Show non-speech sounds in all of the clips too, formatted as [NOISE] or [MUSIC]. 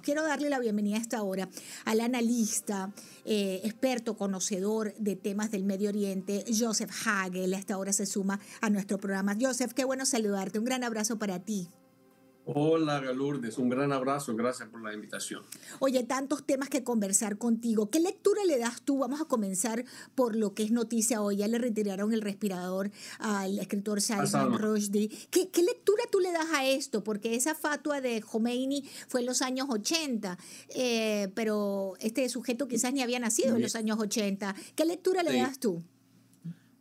Quiero darle la bienvenida a esta hora al analista, eh, experto, conocedor de temas del Medio Oriente, Joseph Hagel. A esta hora se suma a nuestro programa. Joseph, qué bueno saludarte. Un gran abrazo para ti. Hola, Galurdes, un gran abrazo, gracias por la invitación. Oye, tantos temas que conversar contigo. ¿Qué lectura le das tú? Vamos a comenzar por lo que es noticia hoy. Ya le retiraron el respirador al escritor Salman Rushdie. ¿Qué, ¿Qué, lectura tú le das a esto? Porque esa fatua de Khomeini fue en los años 80, eh, pero este sujeto quizás ni había nacido en los años 80. ¿Qué lectura le das tú?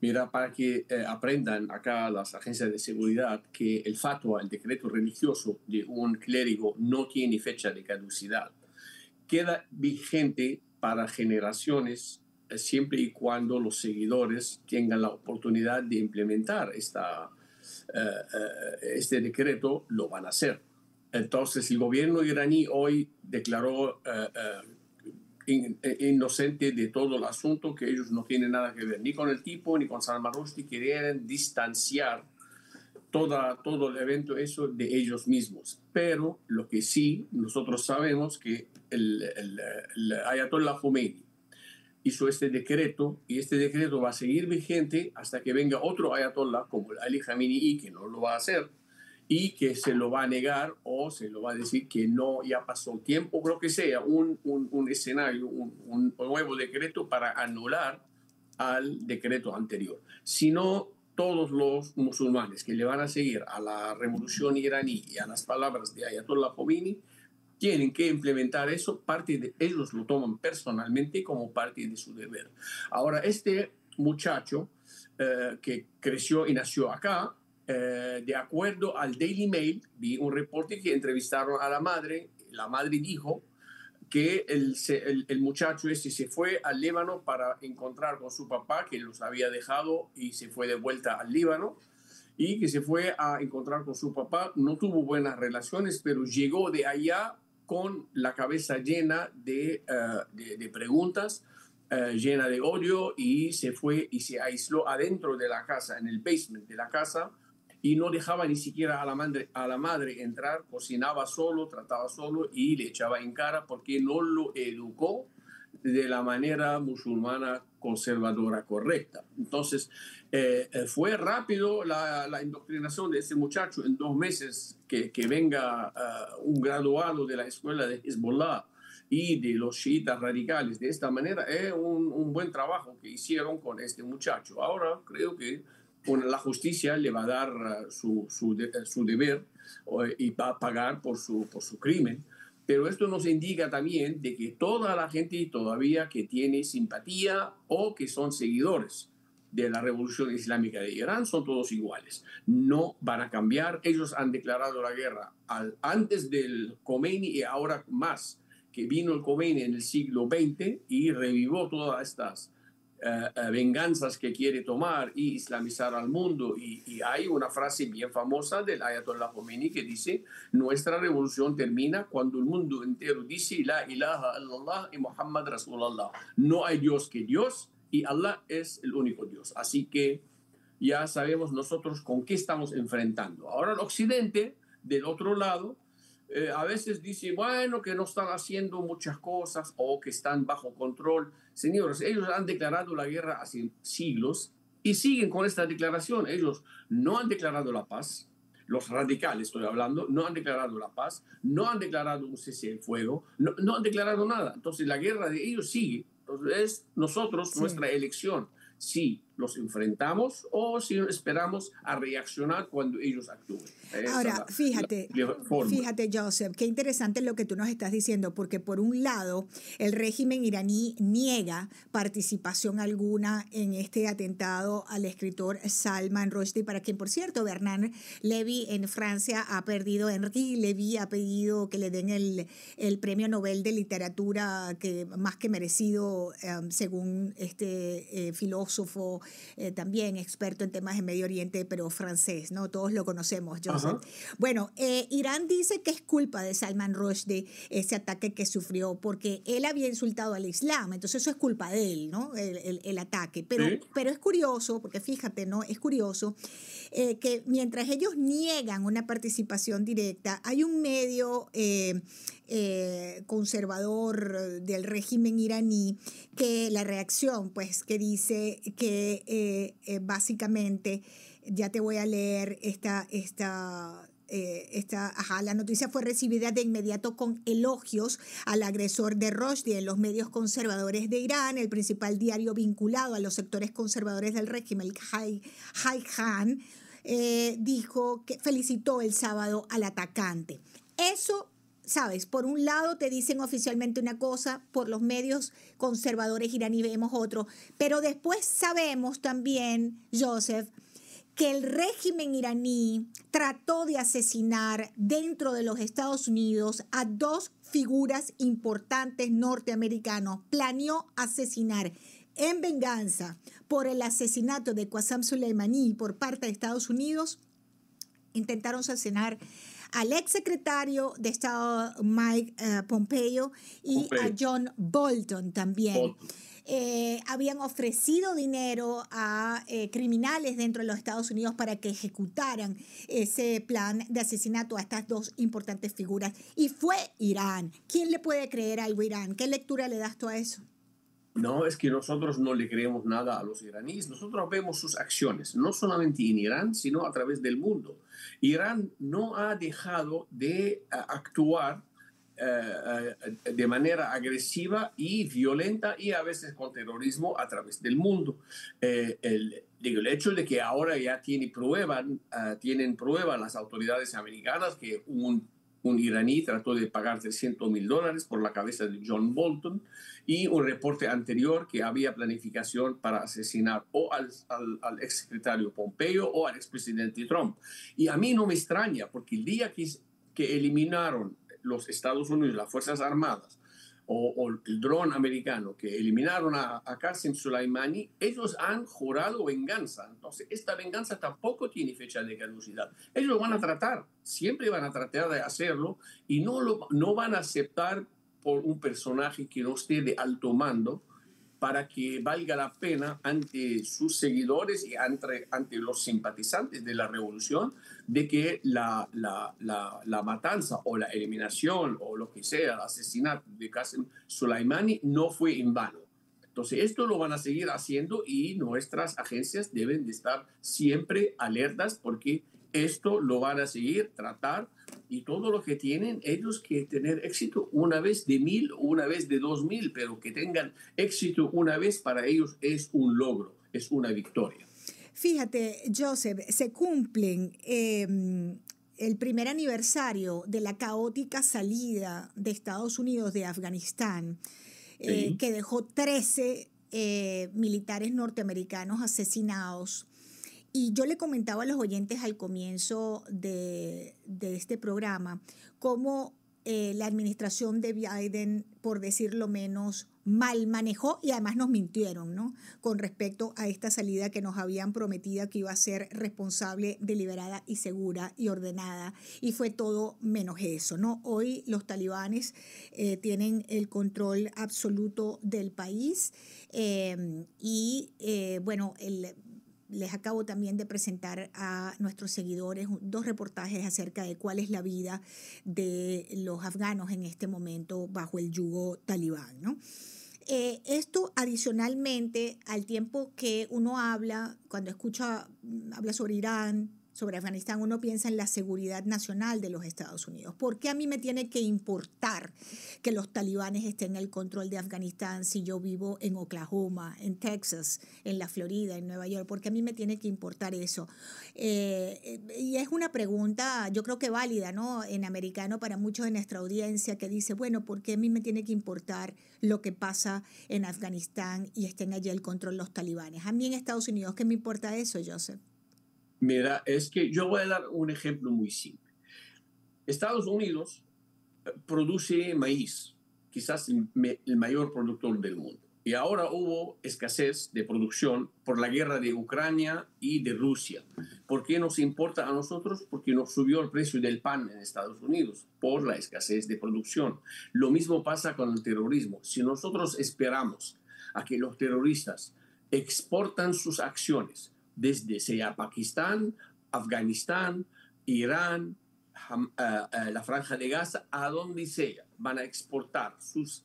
Mira, para que eh, aprendan acá las agencias de seguridad que el fatwa, el decreto religioso de un clérigo no tiene fecha de caducidad. Queda vigente para generaciones eh, siempre y cuando los seguidores tengan la oportunidad de implementar esta, eh, este decreto, lo van a hacer. Entonces, el gobierno iraní hoy declaró eh, inocente de todo el asunto, que ellos no tienen nada que ver ni con el tipo ni con Salman Rushdie, querían distanciar toda, todo el evento eso de ellos mismos. Pero lo que sí, nosotros sabemos que el, el, el Ayatollah Khomeini hizo este decreto y este decreto va a seguir vigente hasta que venga otro Ayatollah como el Ali Khamenei, que no lo va a hacer, y que se lo va a negar o se lo va a decir que no, ya pasó el tiempo, creo que sea un, un, escenario, un, un, nuevo decreto para anular al decreto anterior. Si no, todos los musulmanes que le van a seguir a la revolución iraní y a las palabras de Ayatollah Khomeini, tienen que implementar eso, parte de ellos lo toman personalmente como parte de su deber. Ahora, este muchacho eh, que creció y nació acá, eh, de acuerdo al Daily Mail, vi un reporte que entrevistaron a la madre. La madre dijo que el, el, el, muchacho este se fue al Líbano para encontrar con su papá, que los había dejado y se fue de vuelta al Líbano, y que se fue a encontrar con su papá. No tuvo buenas relaciones, pero llegó de allá con la cabeza llena de, uh, de, de preguntas, uh, llena de odio, y se fue y se aisló adentro de la casa, en el basement de la casa, y no dejaba ni siquiera a la, madre, a la madre entrar, cocinaba solo, trataba solo y le echaba en cara porque no lo educó de la manera musulmana conservadora correcta. Entonces, eh, fue rápido la, la, indoctrinación de ese muchacho en dos meses que, que venga uh, un graduado de la escuela de Hezbollah y de los chiitas radicales de esta manera, es un, un buen trabajo que hicieron con este muchacho. Ahora creo que la justicia le va a dar uh, su, su, su deber y va a pagar por su, por su crimen. Pero esto nos indica también de que toda la gente todavía que tiene simpatía o que son seguidores de la revolución islámica de Irán son todos iguales. No van a cambiar. Ellos han declarado la guerra antes del Khomeini y ahora más, que vino el Khomeini en el siglo XX y revivó todas estas uh, venganzas que quiere tomar y islamizar al mundo. Y, y, hay una frase bien famosa del Ayatollah Khomeini que dice, nuestra revolución termina cuando el mundo entero dice, la ilaha illallah y Muhammad Rasulullah. No hay Dios que Dios y Allah es el único Dios. Así que ya sabemos nosotros con qué estamos enfrentando. Ahora el Occidente, del otro lado, eh, a veces dice, bueno, que no están haciendo muchas cosas o que están bajo control. Señores, ellos han declarado la guerra hace siglos y siguen con esta declaración. Ellos no han declarado la paz. Los radicales, estoy hablando, no han declarado la paz, no han declarado un cese del fuego, no, no, han declarado nada. Entonces la guerra de ellos sigue. Entonces es nosotros, sí. nuestra elección, si los enfrentamos o si esperamos a reaccionar cuando ellos actúen. Ahora, fíjate, fíjate, Joseph, qué interesante lo que tú nos estás diciendo, porque por un lado, el régimen iraní niega participación alguna en este atentado al escritor Salman Rushdie, para quien, por cierto, Bernard Levy en Francia ha perdido, Henri Levy ha pedido que le den el, el premio Nobel de Literatura que más que merecido, em, según este eh, filósofo, eh, también experto en temas de Medio Oriente, pero francés, ¿no? Todos lo conocemos, Joseph. Bueno, eh, Irán dice que es culpa de Salman Rushdie ese ataque que sufrió, porque él había insultado al Islam, entonces eso es culpa de él, ¿no? El, el, ataque. Pero, pero es curioso, porque fíjate, ¿no? Es curioso que mientras ellos niegan una participación directa, hay un medio eh, conservador del régimen iraní, que la reacción, pues, que dice que eh, eh, básicamente, ya te voy a leer esta, esta, esta, ajá, la noticia fue recibida de inmediato con elogios al agresor de Rushdie en los medios conservadores de Irán, el principal diario vinculado a los sectores conservadores del régimen, el Haihan, dijo que felicitó el sábado al atacante. Eso sabes, por un lado te dicen oficialmente una cosa, por los medios conservadores iraní vemos otro, pero después sabemos también, Joseph, que el régimen iraní trató de asesinar dentro de los Estados Unidos a dos figuras importantes norteamericanos. Planeó asesinar en venganza por el asesinato de Qasem Soleimani por parte de Estados Unidos. Intentaron asesinar al ex secretario de Estado Mike eh, Pompeo y a John Bolton también. Eh, habían ofrecido dinero a eh, criminales dentro de los Estados Unidos para que ejecutaran ese plan de asesinato a estas dos importantes figuras. Y fue Irán. ¿Quién le puede creer algo a Irán? ¿Qué lectura le das tú a eso? No, es que nosotros no le creemos nada a los iraníes. Nosotros vemos sus acciones, no solamente en Irán, sino a través del mundo. Irán no ha dejado de eh, actuar eh, eh, de manera agresiva y violenta y a veces con terrorismo a través del mundo. el, hecho de que ahora ya tiene prueba, tienen prueba las autoridades americanas que un, un iraní trató de pagar 300 mil dólares por la cabeza de John Bolton y un reporte anterior que había planificación para asesinar o al, al, al exsecretario Pompeo o al expresidente Trump. Y a mí no me extraña, porque el día que, que eliminaron los Estados Unidos, las Fuerzas Armadas, o, el dron americano que eliminaron a, a Qasem Soleimani, ellos han jurado venganza. Entonces, esta venganza tampoco tiene fecha de caducidad. Ellos lo van a tratar, siempre van a tratar de hacerlo y no, lo, no van a aceptar por un personaje que no esté de alto mando para que valga la pena ante sus seguidores y ante, los simpatizantes de la revolución de que la, matanza o la eliminación o lo que sea, el asesinato de Qasem Soleimani no fue en vano. Entonces, esto lo van a seguir haciendo y nuestras agencias deben de estar siempre alertas porque esto lo van a seguir tratar y todo lo que tienen ellos que tener éxito una vez de mil o una vez de dos mil, pero que tengan éxito una vez para ellos es un logro, es una victoria. Fíjate, Joseph, se cumplen em, el primer aniversario de la caótica salida de Estados Unidos de Afganistán, eh, que dejó 13 eh, militares norteamericanos asesinados y yo le comentaba a los oyentes al comienzo de, este programa cómo eh, la administración de Biden, por decirlo menos, mal manejó y además nos mintieron, ¿no? Con respecto a esta salida que nos habían prometido que iba a ser responsable, deliberada y segura y ordenada. Y fue todo menos eso, ¿no? Hoy los talibanes eh, tienen el control absoluto del país eh, y, bueno, el les acabo también de presentar a nuestros seguidores dos reportajes acerca de cuál es la vida de los afganos en este momento bajo el yugo talibán. ¿no? Eh, esto adicionalmente al tiempo que uno habla, cuando escucha, habla sobre Irán, sobre Afganistán, uno piensa en la seguridad nacional de los Estados Unidos. ¿Por qué a mí me tiene que importar que los talibanes estén en el control de Afganistán si yo vivo en Oklahoma, en Texas, en la Florida, en Nueva York? ¿Por qué a mí me tiene que importar eso? Eh, y es una pregunta, yo creo que válida, ¿no? En americano para muchos de nuestra audiencia que dice, bueno, ¿por qué a mí me tiene que importar lo que pasa en Afganistán y estén allí el control los talibanes? A mí en Estados Unidos, ¿qué me importa eso, Joseph? Mira, es que yo voy a dar un ejemplo muy simple. Estados Unidos eh, produce maíz, quizás el, mayor productor del mundo. Y ahora hubo escasez de producción por la guerra de Ucrania y de Rusia. ¿Por qué nos importa a nosotros? Porque nos subió el precio del pan en Estados Unidos por la escasez de producción. Lo mismo pasa con el terrorismo. Si nosotros esperamos a que los terroristas exportan sus acciones desde sea Pakistán, Afganistán, Irán, eh, eh, la franja de Gaza, a donde sea, van a exportar sus,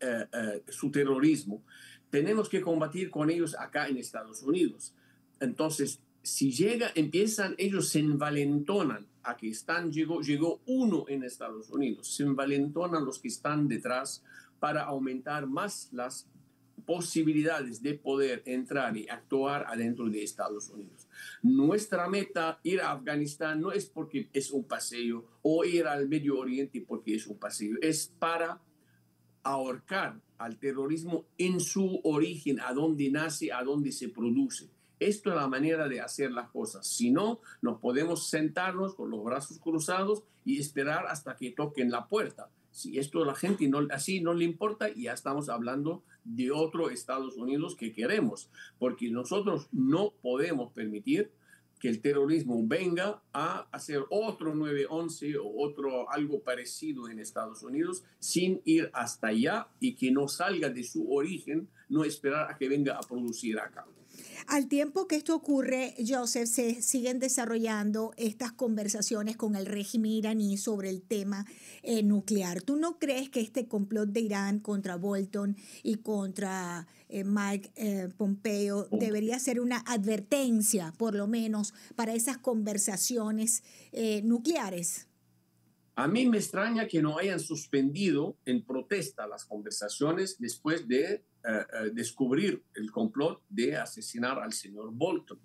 eh, su terrorismo. Tenemos que combatir con ellos acá en Estados Unidos. Entonces, si llega, empiezan, ellos se envalentonan a están, llegó, llegó uno en Estados Unidos, se envalentonan los que están detrás para aumentar más las posibilidades de poder entrar y actuar adentro de Estados Unidos. Nuestra meta, ir a Afganistán, no es porque es un paseo o ir al Medio Oriente porque es un paseo, es para ahorcar al terrorismo en su origen, a dónde nace, a dónde se produce. Esto es la manera de hacer las cosas. Si no, nos podemos sentarnos con los brazos cruzados y esperar hasta que toquen la puerta. Si esto la gente no, así no le importa, ya estamos hablando de otro Estados Unidos que queremos, porque nosotros no podemos permitir que el terrorismo venga a hacer otro 9-11 o otro algo parecido en Estados Unidos sin ir hasta allá y que no salga de su origen, no esperar a que venga a producir acá. Al tiempo que esto ocurre, Joseph, se siguen desarrollando estas conversaciones con el régimen iraní sobre el tema eh, nuclear. ¿Tú no crees que este complot de Irán contra Bolton y contra eh, Mike eh, Pompeo debería ser una advertencia, por lo menos, para esas conversaciones nucleares? A mí me extraña que no hayan suspendido en protesta las conversaciones después de eh, eh, descubrir el complot de asesinar al señor Bolton.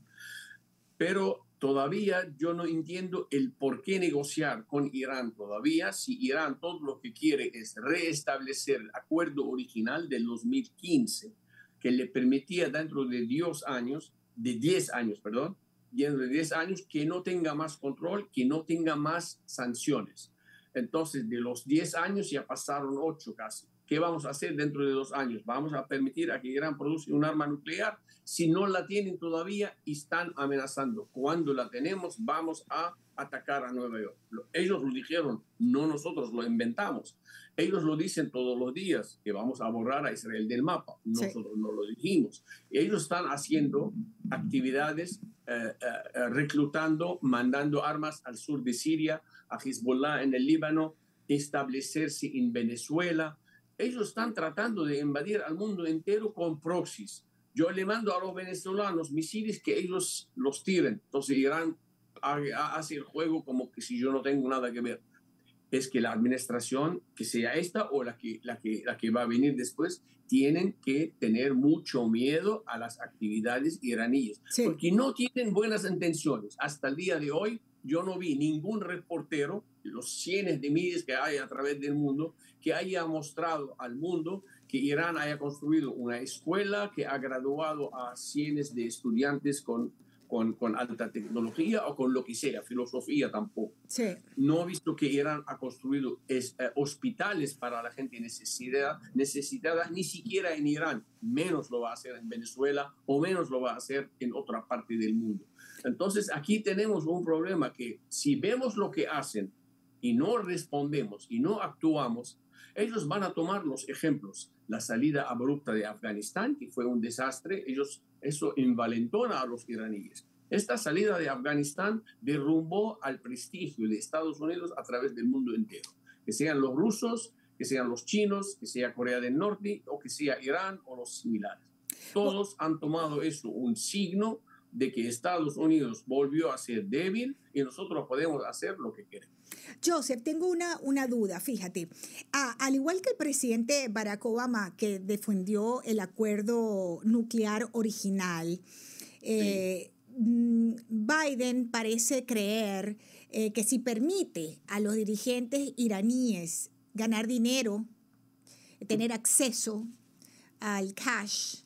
Pero todavía yo no entiendo el por qué negociar con Irán todavía si Irán todo lo que quiere es restablecer el acuerdo original del 2015 que le permitía dentro de 10 años, de 10 años, perdón, dentro de 10 años que no tenga más control, que no tenga más sanciones. Entonces, de los 10 años ya pasaron 8 casi. ¿Qué vamos a hacer dentro de dos años? ¿Vamos a permitir a que Irán produzca un arma nuclear? Si no la tienen todavía y están amenazando. Cuando la tenemos, vamos a atacar a Nueva York. Ellos lo dijeron, no nosotros lo inventamos. Ellos lo dicen todos los días, que vamos a borrar a Israel del mapa. Nosotros no lo dijimos. Ellos están haciendo actividades, eh, eh, reclutando, mandando armas al sur de Siria, a Hezbollah en el Líbano, establecerse en Venezuela, ellos están tratando de invadir al mundo entero con proxies. Yo le mando a los venezolanos misiles que ellos los tiren. Entonces Irán hace el juego como que si yo no tengo nada que ver. Es que la administración, que sea esta o la que, la que, la que va a venir después, tienen que tener mucho miedo a las actividades iraníes, porque no tienen buenas intenciones. Hasta el día de hoy, yo no vi ningún reportero, los cientos de miles que hay a través del mundo, que haya mostrado al mundo que Irán haya construido una escuela que ha graduado a cientos de estudiantes con, con, con, alta tecnología o con lo que sea, filosofía tampoco. Sí. No he visto que Irán ha construido es, eh, hospitales para la gente necesitada, necesitada, ni siquiera en Irán, menos lo va a hacer en Venezuela o menos lo va a hacer en otra parte del mundo. Entonces aquí tenemos un problema que si vemos lo que hacen y no respondemos y no actuamos, ellos van a tomar los ejemplos. La salida abrupta de Afganistán, que fue un desastre, ellos, eso envalentona a los iraníes. Esta salida de Afganistán derrumbó al prestigio de Estados Unidos a través del mundo entero. Que sean los rusos, que sean los chinos, que sea Corea del Norte o que sea Irán o los similares. Todos han tomado eso un signo de que Estados Unidos volvió a ser débil y nosotros podemos hacer lo que queremos. Joseph, tengo una, una duda, fíjate. al igual que el presidente Barack Obama, que defendió el acuerdo nuclear original, eh, mm, Biden parece creer eh, que si permite a los dirigentes iraníes ganar dinero, tener acceso al cash,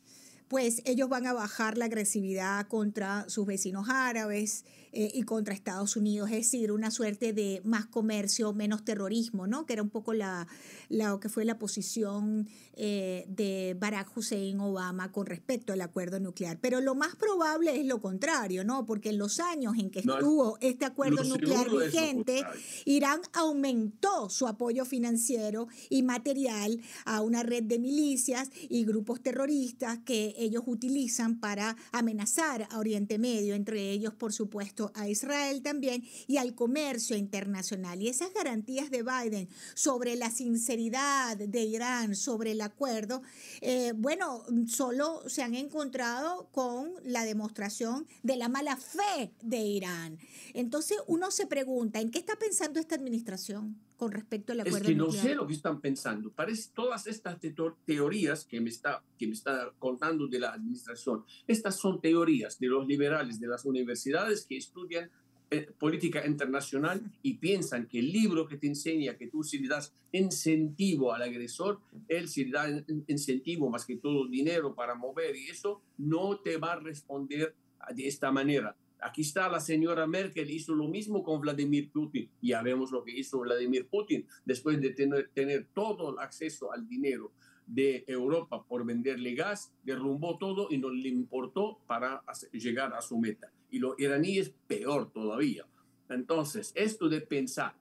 pues ellos van a bajar la agresividad contra sus vecinos árabes eh, y contra Estados Unidos, es decir, una suerte de más comercio, menos terrorismo, ¿no? Que era un poco la, lo que fue la posición eh, de Barack Hussein Obama con respecto al acuerdo nuclear. Pero lo más probable es lo contrario, ¿no? Porque en los años en que estuvo este acuerdo nuclear vigente, Irán aumentó su apoyo financiero y material a una red de milicias y grupos terroristas que ellos utilizan para amenazar a Oriente Medio, entre ellos, por supuesto, a Israel también y al comercio internacional. Y esas garantías de Biden sobre la sinceridad de Irán, sobre el acuerdo, eh, bueno, solo se han encontrado con la demostración de la mala fe de Irán. Entonces uno se pregunta, ¿en qué está pensando esta administración? Con respecto al acuerdo Es que no sé lo que están pensando. Parece todas estas teorías que me, está, que me está contando de la administración, estas son teorías de los liberales de las universidades que estudian eh, política internacional y piensan que el libro que te enseña que tú si le das incentivo al agresor, él si le da incentivo más que todo dinero para mover y eso, no te va a responder de esta manera. Aquí está la señora Merkel, hizo lo mismo con Vladimir Putin. Ya vemos lo que hizo Vladimir Putin después de tener, tener todo el acceso al dinero de Europa por venderle gas, derrumbó todo y no le importó para llegar a su meta. Y los iraníes peor todavía. Entonces, esto de pensar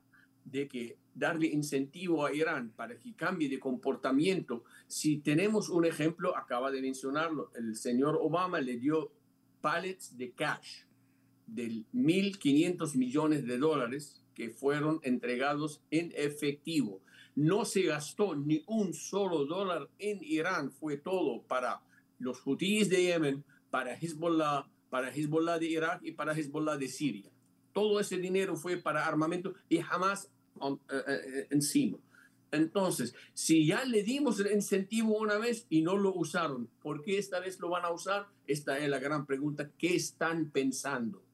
de que darle incentivo a Irán para que cambie de comportamiento, si tenemos un ejemplo, acaba de mencionarlo, el señor Obama le dio pallets de cash de 1.500 millones de dólares que fueron entregados en efectivo. No se gastó ni un solo dólar en Irán, fue todo para los hutíes de Yemen, para Hezbollah, para Hezbollah de Irak y para Hezbollah de Siria. Todo ese dinero fue para armamento y jamás eh, eh, eh, encima. Entonces, si ya le dimos el incentivo una vez y no lo usaron, ¿por qué esta vez lo van a usar? Esta es la gran pregunta. ¿Qué están pensando?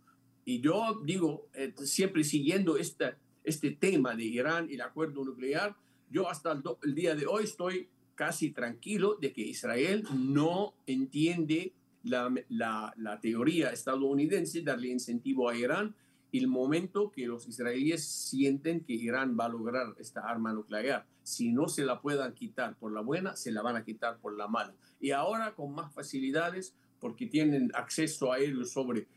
Y yo digo, eh, siempre siguiendo este, este tema de Irán y el acuerdo nuclear, yo hasta el, día de hoy estoy casi tranquilo de que Israel no entiende la, la, teoría estadounidense, darle incentivo a Irán, el momento que los israelíes sienten que Irán va a lograr esta arma nuclear. Si no se la puedan quitar por la buena, se la van a quitar por la mala. Y ahora con más facilidades, porque tienen acceso a él sobre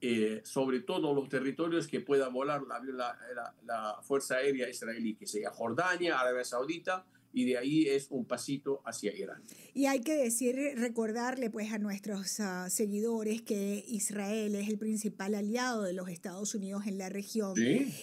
eh, sobre todo los territorios que pueda volar la, la, Fuerza Aérea Israelí, que sea Jordania, Arabia Saudita, y de ahí es un pasito hacia Irán. Y hay que decir, recordarle pues a nuestros ah, seguidores que Israel es el principal aliado de los Estados Unidos en la región.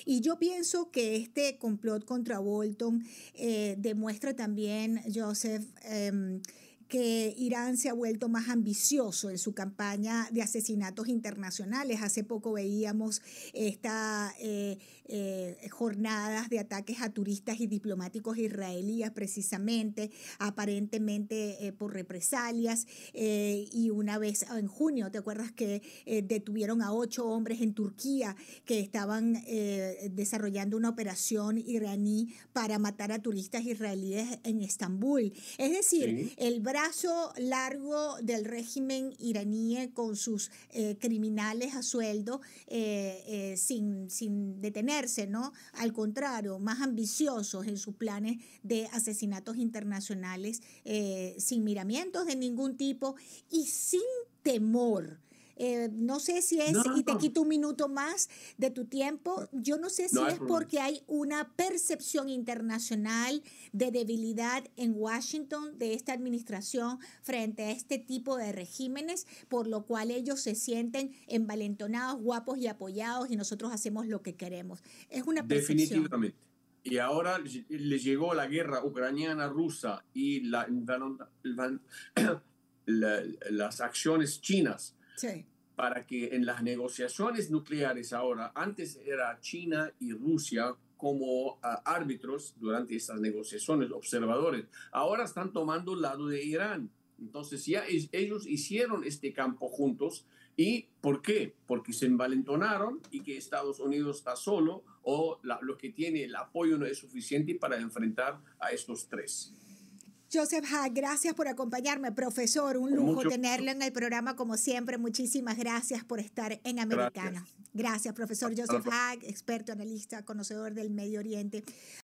Y yo pienso que este complot contra Bolton eh, demuestra también, Joseph, em, que Irán se ha vuelto más ambicioso en su campaña de asesinatos internacionales. Hace poco veíamos estas eh, eh, jornadas de ataques a turistas y diplomáticos israelíes precisamente, aparentemente eh, por represalias. y una vez en junio, ¿te acuerdas que detuvieron a ocho hombres en Turquía que estaban desarrollando una operación iraní para matar a turistas israelíes en Estambul? Es decir, el brazo largo del régimen iraní con sus eh, criminales a sueldo eh, eh, sin, sin detenerse, ¿no? Al contrario, más ambiciosos en sus planes de asesinatos internacionales, sin miramientos de ningún tipo y sin temor eh, no sé si es, y te quito un minuto más de tu tiempo, yo no sé si es porque hay una percepción internacional de debilidad en Washington de esta administración frente a este tipo de regímenes, por lo cual ellos se sienten envalentonados, guapos y apoyados y nosotros hacemos lo que queremos. Es una percepción. Definitivamente. Y ahora les llegó la guerra ucraniana-rusa y [COUGHS] la, las acciones chinas para que en las negociaciones nucleares ahora, antes era China y Rusia como ah, árbitros durante estas negociaciones, observadores, ahora están tomando el lado de Irán. Entonces ya ellos hicieron este campo juntos. ¿Y por qué? Porque se envalentonaron y que Estados Unidos está solo o lo que tiene el apoyo no es suficiente para enfrentar a estos tres. Joseph Haag, gracias por acompañarme, profesor. Un lujo tenerlo en el programa como siempre. Muchísimas gracias por estar en Americana. Gracias, gracias profesor Joseph Haag, experto, analista, conocedor del Medio Oriente.